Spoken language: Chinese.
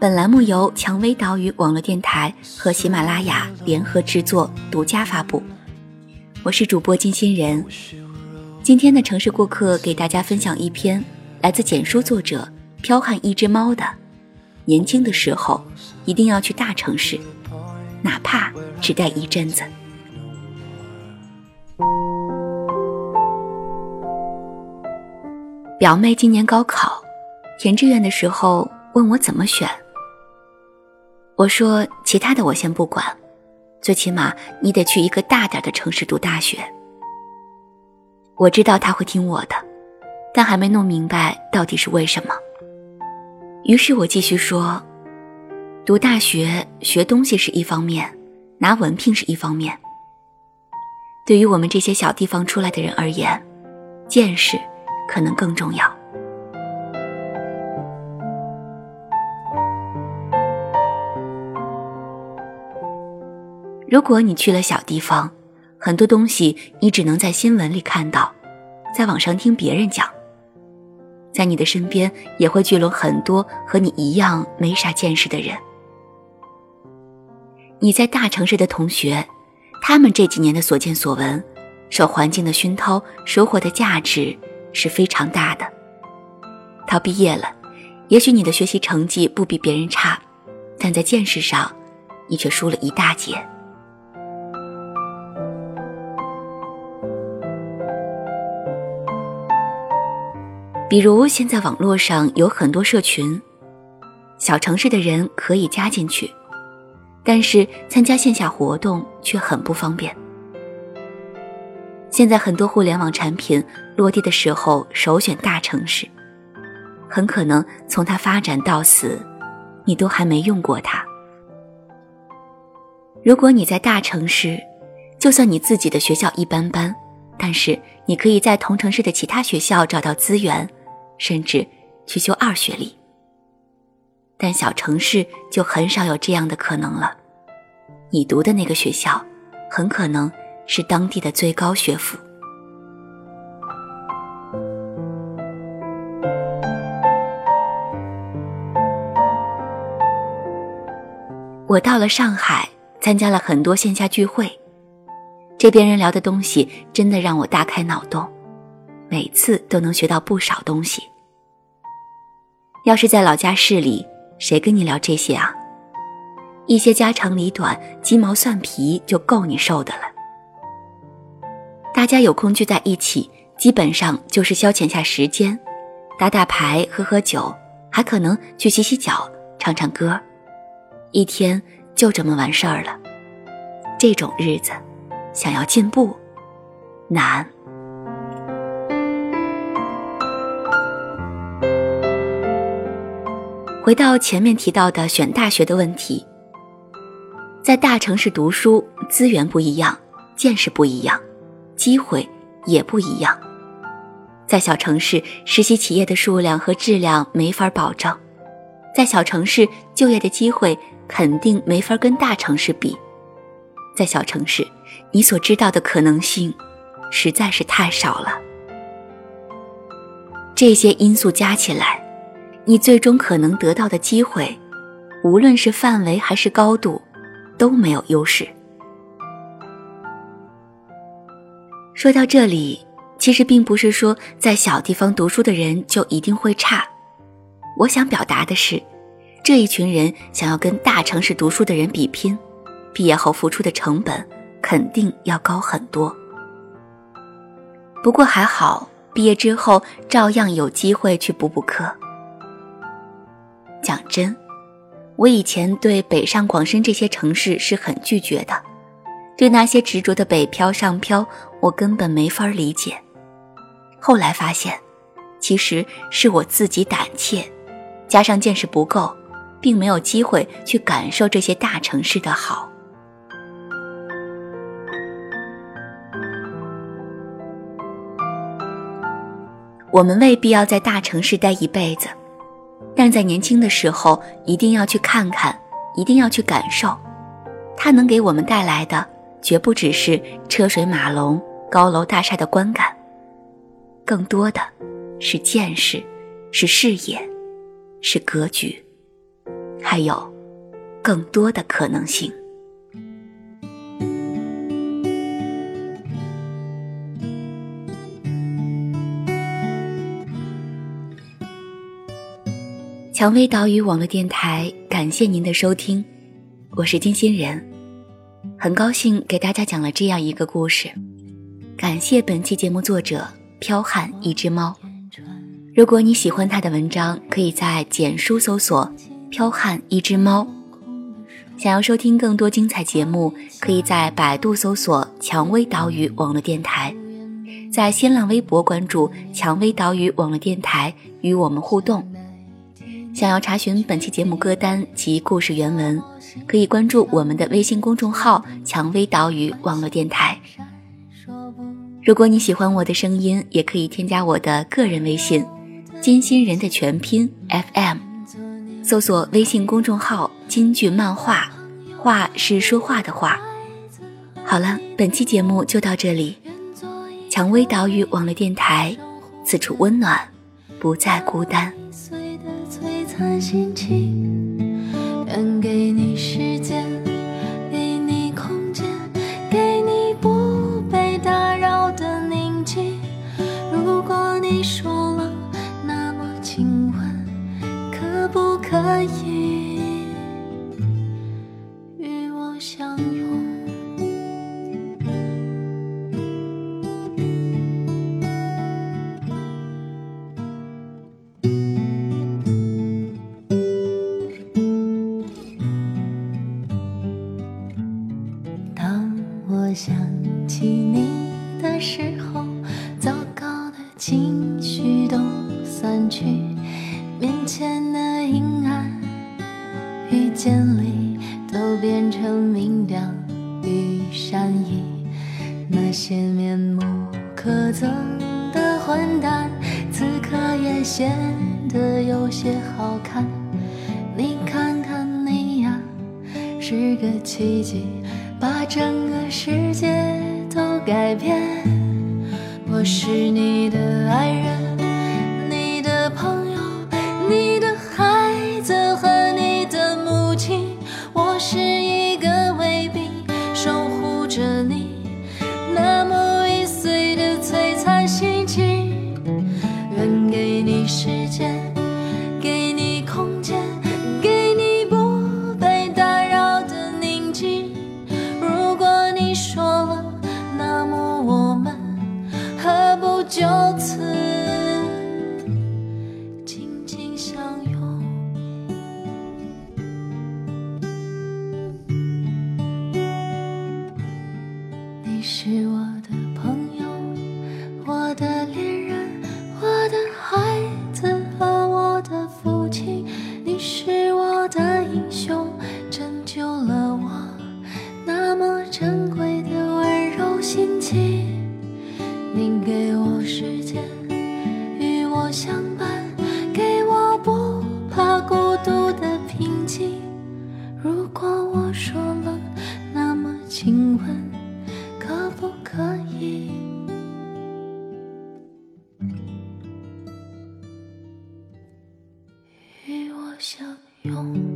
本栏目由蔷薇岛屿网络电台和喜马拉雅联合制作，独家发布。我是主播金欣人。今天的城市过客给大家分享一篇来自简书作者剽悍一只猫的：年轻的时候一定要去大城市，哪怕只待一阵子。表妹今年高考填志愿的时候问我怎么选。我说：“其他的我先不管，最起码你得去一个大点的城市读大学。”我知道他会听我的，但还没弄明白到底是为什么。于是我继续说：“读大学学东西是一方面，拿文凭是一方面。对于我们这些小地方出来的人而言，见识可能更重要。”如果你去了小地方，很多东西你只能在新闻里看到，在网上听别人讲。在你的身边也会聚拢很多和你一样没啥见识的人。你在大城市的同学，他们这几年的所见所闻，受环境的熏陶，收获的价值是非常大的。他毕业了，也许你的学习成绩不比别人差，但在见识上，你却输了一大截。比如现在网络上有很多社群，小城市的人可以加进去，但是参加线下活动却很不方便。现在很多互联网产品落地的时候首选大城市，很可能从它发展到死，你都还没用过它。如果你在大城市，就算你自己的学校一般般，但是你可以在同城市的其他学校找到资源。甚至去修二学历，但小城市就很少有这样的可能了。你读的那个学校，很可能是当地的最高学府。我到了上海，参加了很多线下聚会，这边人聊的东西真的让我大开脑洞。每次都能学到不少东西。要是在老家市里，谁跟你聊这些啊？一些家长里短、鸡毛蒜皮就够你受的了。大家有空聚在一起，基本上就是消遣下时间，打打牌、喝喝酒，还可能去洗洗脚、唱唱歌，一天就这么完事儿了。这种日子，想要进步，难。回到前面提到的选大学的问题，在大城市读书，资源不一样，见识不一样，机会也不一样。在小城市，实习企业的数量和质量没法保证；在小城市，就业的机会肯定没法跟大城市比；在小城市，你所知道的可能性实在是太少了。这些因素加起来。你最终可能得到的机会，无论是范围还是高度，都没有优势。说到这里，其实并不是说在小地方读书的人就一定会差。我想表达的是，这一群人想要跟大城市读书的人比拼，毕业后付出的成本肯定要高很多。不过还好，毕业之后照样有机会去补补课。讲真，我以前对北上广深这些城市是很拒绝的，对那些执着的北漂上漂，我根本没法理解。后来发现，其实是我自己胆怯，加上见识不够，并没有机会去感受这些大城市的好。我们未必要在大城市待一辈子，但在年轻的时候一定要去看看，一定要去感受，它能给我们带来的绝不只是车水马龙、高楼大厦的观感，更多的是见识，是视野，是格局，还有更多的可能性。蔷薇岛屿网络电台，感谢您的收听，我是金欣人，很高兴给大家讲了这样一个故事。感谢本期节目作者飘悍一只猫。如果你喜欢他的文章，可以在简书搜索“飘悍一只猫”。想要收听更多精彩节目，可以在百度搜索“蔷薇岛屿网络电台”，在新浪微博关注“蔷薇岛屿网络电台”，与我们互动。想要查询本期节目歌单及故事原文，可以关注我们的微信公众号“蔷薇岛屿网络电台”。如果你喜欢我的声音，也可以添加我的个人微信“金星人”的全拼 FM，搜索微信公众号“金句漫画”，画是说话的话。好了，本期节目就到这里，蔷薇岛屿网络电台，此处温暖，不再孤单。的心情，愿给你时间，给你空间，给你不被打扰的宁静。如果你说了，那么请问，可不可以？想起你的时候，糟糕的情绪都散去，面前的阴暗与渐离都变成明亮与善意。那些面目可憎的混蛋，此刻也显得有些好看。你看看你呀，是个奇迹。把整世界都改变。我是你的爱人，用。